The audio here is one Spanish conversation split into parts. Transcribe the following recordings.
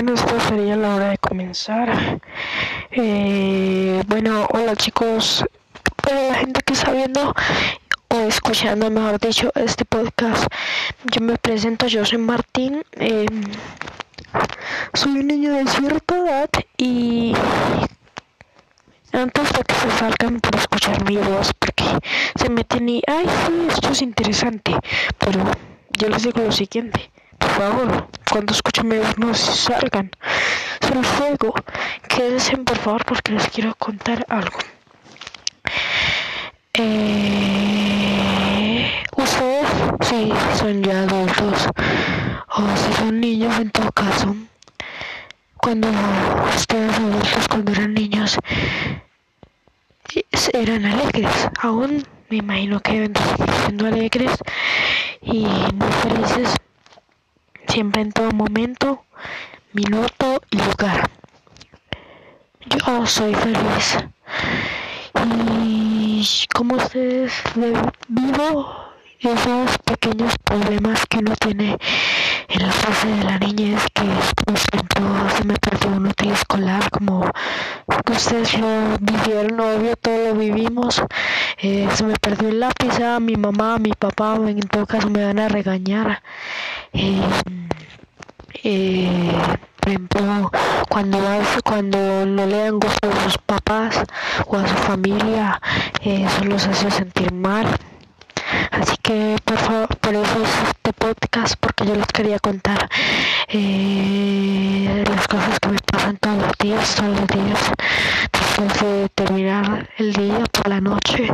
Bueno, esta sería la hora de comenzar. Eh, bueno, hola chicos, para la gente que está viendo o escuchando, mejor dicho, este podcast, yo me presento, yo soy Martín, eh, soy un niño de cierta edad y antes de que se salgan por escuchar mi voz, porque se meten y, ay, sí, esto es interesante, pero yo les digo lo siguiente por favor, cuando escuchen mi voz no salgan. Se los ruego, quédense por favor porque les quiero contar algo. Eh, ustedes, si son ya adultos o si son niños en todo caso, cuando ustedes adultos, cuando eran niños, eran alegres. Aún me imagino que deben siendo alegres y muy felices siempre en todo momento, minuto y lugar. Yo soy feliz. Y como ustedes vivo esos pequeños problemas que uno tiene en la fase de la niñez, que se me perdió un útil escolar, como ustedes lo vivieron, obvio, todo lo vivimos. Eh, se me perdió el lápiz, a mi mamá, mi papá, en todo caso me van a regañar. Eh, eh, por ejemplo, cuando, cuando no le dan gusto a sus papás o a su familia, eso los hace sentir mal. Así que por favor, por eso es este podcast, porque yo les quería contar eh, las cosas que me pasan todos los días, todos los días, después de terminar el día por la noche,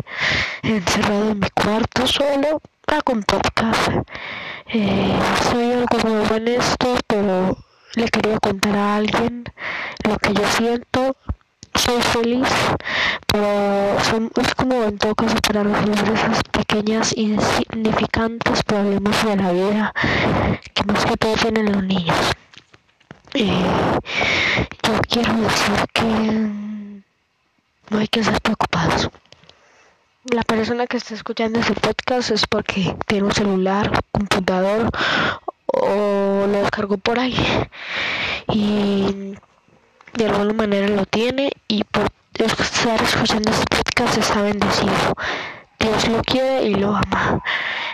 encerrado en mi cuarto solo, hago un podcast. Eh, soy algo nuevo en esto, pero le quería contar a alguien lo que yo siento soy feliz, pero son, es como en todo caso para resolver esas pequeñas insignificantes problemas de la vida que más que todo tienen los niños. Eh, yo quiero decir que no hay que ser preocupados. La persona que está escuchando ese podcast es porque tiene un celular, computador o lo descargó por ahí. Y de alguna manera lo tiene y por estar escuchando este podcast está bendecido. Dios lo quiere y lo ama.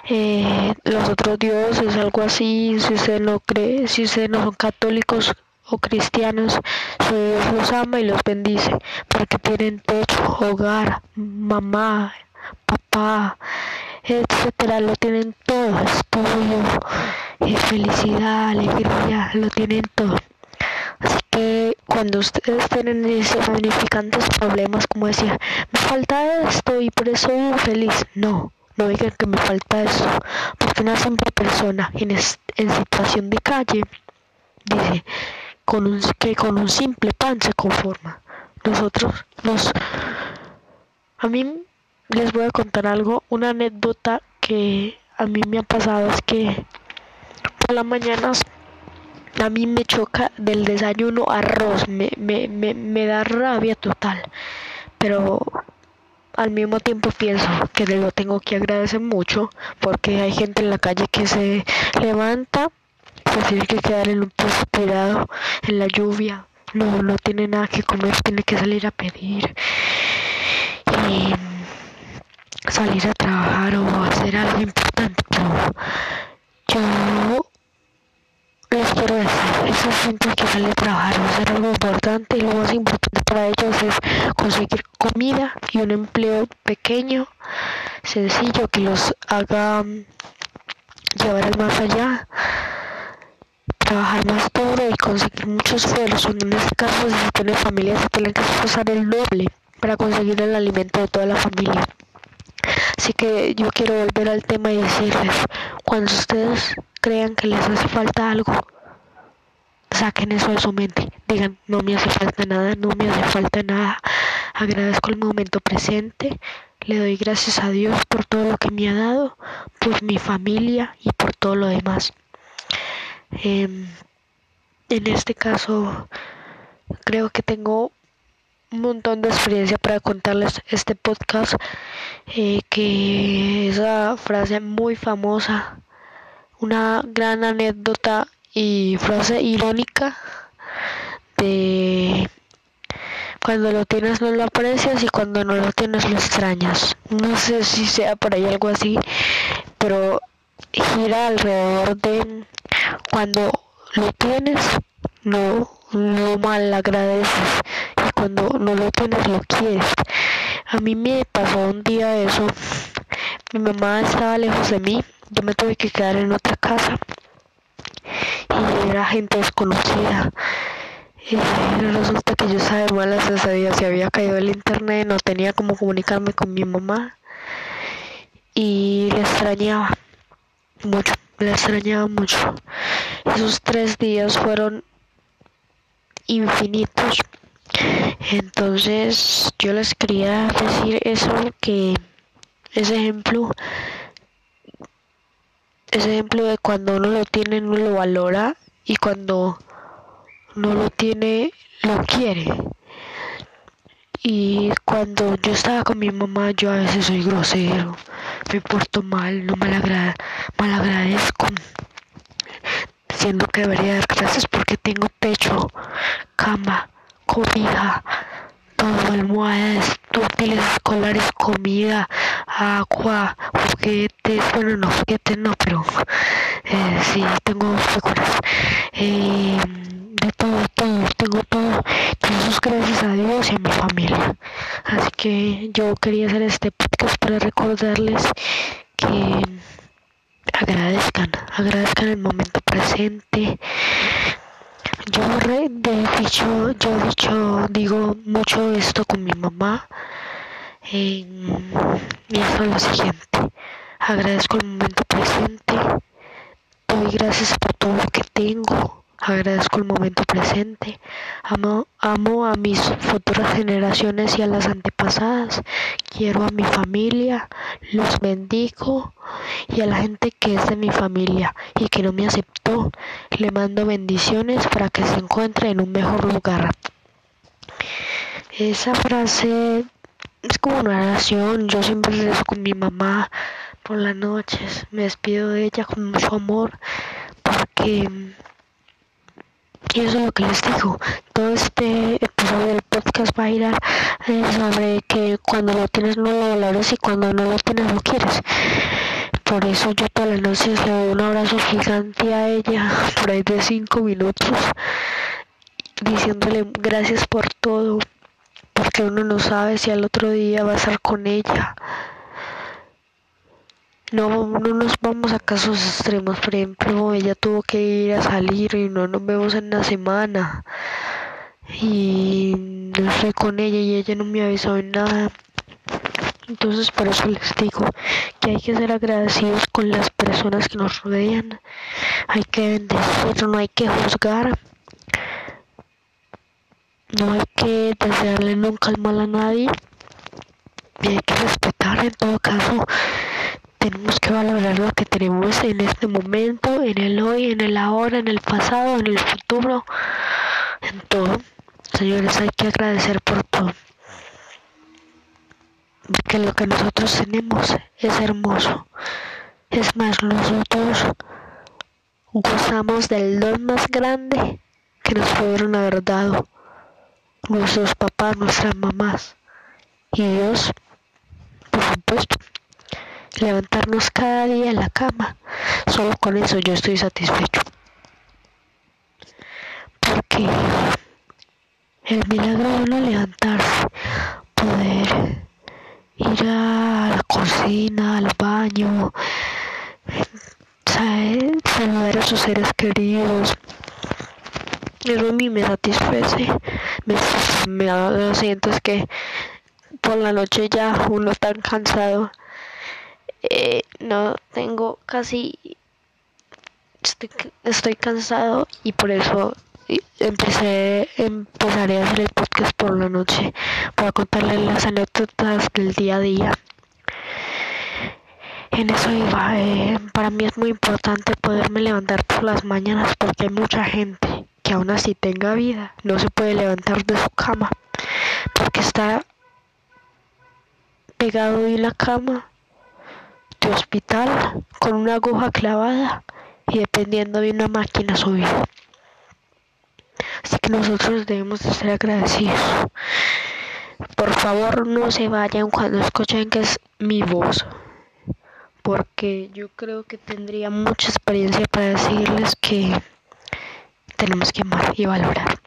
Eh, los otros dioses, algo así, si usted no cree, si usted no son católicos o cristianos, su Dios los ama y los bendice, porque tienen techo, hogar, mamá, papá, etcétera, lo tienen todo, estudio, felicidad, alegría, lo tienen todo. Así que cuando ustedes tienen esos problemas, como decía, me falta esto y por eso soy feliz. No, no digan que me falta eso, porque una simple persona en, en situación de calle dice con un, que con un simple pan se conforma. Nosotros, nos, a mí les voy a contar algo, una anécdota que a mí me ha pasado es que por las mañanas a mí me choca del desayuno arroz, me, me, me, me da rabia total, pero al mismo tiempo pienso que lo tengo que agradecer mucho porque hay gente en la calle que se levanta, se tiene que quedar en un puesto tirado en la lluvia, no, no tiene nada que comer, tiene que salir a pedir y salir a trabajar o hacer algo importante, pero yo quiero decir, esa gente que sale trabajar va a hacer algo importante y lo más importante para ellos es conseguir comida y un empleo pequeño, sencillo, que los haga mm, llevar al más allá, trabajar más duro y conseguir muchos esfuerzo. En este caso, si tienen familia, se tienen que esforzar el doble para conseguir el alimento de toda la familia. Así que yo quiero volver al tema y decirles, cuando ustedes crean que les hace falta algo, saquen eso de su mente. Digan, no me hace falta nada, no me hace falta nada. Agradezco el momento presente. Le doy gracias a Dios por todo lo que me ha dado, por mi familia y por todo lo demás. Em, en este caso, creo que tengo un montón de experiencia para contarles este podcast, eh, que es una frase muy famosa una gran anécdota y frase irónica de cuando lo tienes no lo aprecias y cuando no lo tienes lo extrañas. No sé si sea por ahí algo así, pero gira alrededor de cuando lo tienes no no mal agradeces y cuando no lo tienes lo quieres. A mí me pasó un día eso. Mi mamá estaba lejos de mí, yo me tuve que quedar en otra casa y era gente desconocida. Y resulta que yo estaba de malas ese día, se había caído el internet, no tenía cómo comunicarme con mi mamá y le extrañaba mucho, le extrañaba mucho. Esos tres días fueron infinitos. Entonces yo les quería decir eso que ese ejemplo ese ejemplo de cuando uno lo tiene no lo valora y cuando no lo tiene lo quiere. Y cuando yo estaba con mi mamá, yo a veces soy grosero, me porto mal, no me mal agradezco siendo que debería dar gracias porque tengo techo, cama, comida, todo, almohadas, útiles escolares, comida, agua, juguetes, bueno, no juguetes no, pero eh, sí, tengo figuras, eh, de todo, todo, tengo todo, eso es gracias a Dios y a mi familia. Así que yo quería hacer este podcast para recordarles que agradezcan, agradezcan el momento presente. Yo de dicho, yo dicho, digo mucho esto con mi mamá. Y eso es lo siguiente. Agradezco el momento presente. Doy gracias por todo lo que tengo Agradezco el momento presente. Amo, amo a mis futuras generaciones y a las antepasadas. Quiero a mi familia. Los bendigo. Y a la gente que es de mi familia y que no me aceptó, le mando bendiciones para que se encuentre en un mejor lugar. Esa frase es como una oración. Yo siempre rezo con mi mamá por las noches. Me despido de ella con mucho amor porque eso es lo que les digo. Todo este episodio del podcast va a ir eh, sobre que cuando lo tienes no lo valores y cuando no lo tienes lo quieres. Por eso yo todas las noches le doy un abrazo gigante a ella, por ahí de cinco minutos, diciéndole gracias por todo, porque uno no sabe si al otro día va a estar con ella. No, no nos vamos a casos extremos, por ejemplo, ella tuvo que ir a salir y no nos vemos en una semana. Y no estoy con ella y ella no me avisó en nada. Entonces por eso les digo que hay que ser agradecidos con las personas que nos rodean. Hay que bendecir, no hay que juzgar. No hay que desearle nunca el mal a nadie. Y hay que respetar en todo caso tenemos que valorar lo que tenemos en este momento, en el hoy, en el ahora, en el pasado, en el futuro, en todo. Señores, hay que agradecer por todo. Porque lo que nosotros tenemos es hermoso. Es más, nosotros gozamos del don más grande que nos pudieron haber dado nuestros papás, nuestras mamás y Dios, por supuesto levantarnos cada día en la cama. Solo con eso yo estoy satisfecho. Porque el milagro de no levantarse, poder ir a la cocina, al baño, saludar a sus seres queridos. Eso a mí me satisface. Me, me siento es que por la noche ya uno está cansado eh, no tengo casi estoy, cansado y por eso empecé empezaré a hacer el podcast por la noche. Para contarles las anécdotas del día a día. En eso iba eh, para mí es muy importante poderme levantar por las mañanas porque hay mucha gente que aún así tenga vida no se puede levantar de su cama porque está pegado en la cama de hospital con una aguja clavada y dependiendo de una máquina subida. Así que nosotros debemos de ser agradecidos. Por favor, no se vayan cuando escuchen que es mi voz. Porque yo creo que tendría mucha experiencia para decirles que tenemos que amar y valorar.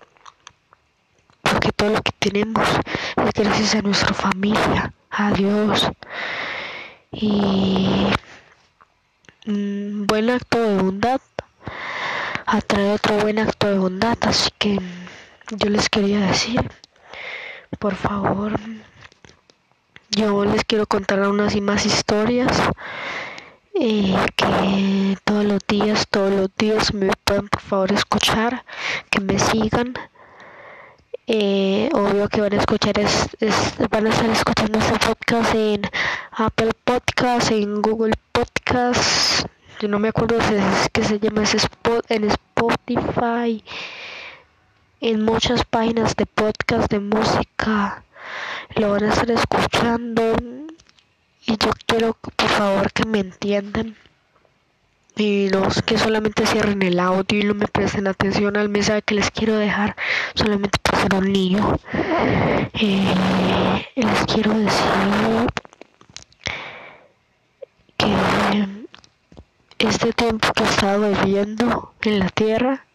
Porque todo lo que tenemos es gracias a nuestra familia, a Dios. Y un buen acto de bondad atrae otro buen acto de bondad. Así que yo les quería decir, por favor, yo les quiero contar unas y más historias. Eh, que todos los días, todos los días me pueden por favor escuchar, que me sigan. Eh, obvio que van a escuchar es, van a estar escuchando este podcast en Apple Podcast, en Google Podcast, yo no me acuerdo si es que se llama ese spot en Spotify, en muchas páginas de podcast de música, lo van a estar escuchando y yo quiero por favor que me entiendan. Y no que solamente cierren el audio y no me presten atención al mensaje que les quiero dejar solamente por ser un niño. Eh, les quiero decir que este tiempo que he estado viviendo en la Tierra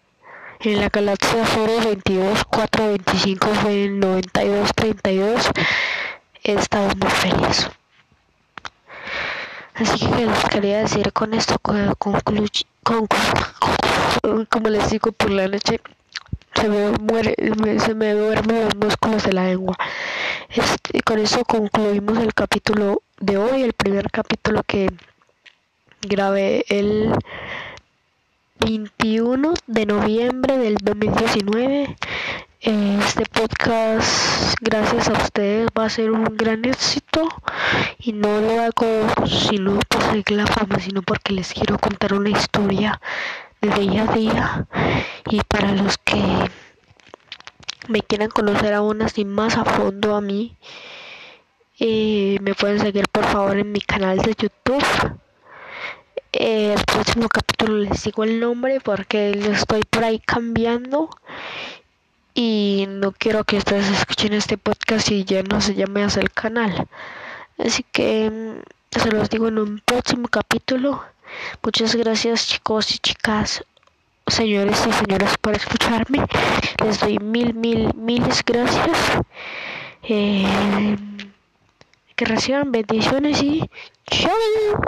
en la galaxia 022 425 92 32 he estado muy feliz Así que les quería decir con esto, con, como les digo por la noche, se me, muere, se me duermen los músculos de la lengua. Este, con eso concluimos el capítulo de hoy, el primer capítulo que grabé el 21 de noviembre del 2019. Este podcast, gracias a ustedes, va a ser un gran éxito. Y no lo hago sino por seguir la fama, sino porque les quiero contar una historia de día a día. Y para los que me quieran conocer aún así más a fondo a mí, eh, me pueden seguir por favor en mi canal de YouTube. Eh, el próximo capítulo les digo el nombre porque lo estoy por ahí cambiando y no quiero que ustedes escuchen este podcast y ya no se llame hacia el canal. Así que mm, se los digo en un próximo capítulo. Muchas gracias chicos y chicas, señores y señoras por escucharme. Les doy mil, mil, miles gracias. Eh, que reciban bendiciones y chao.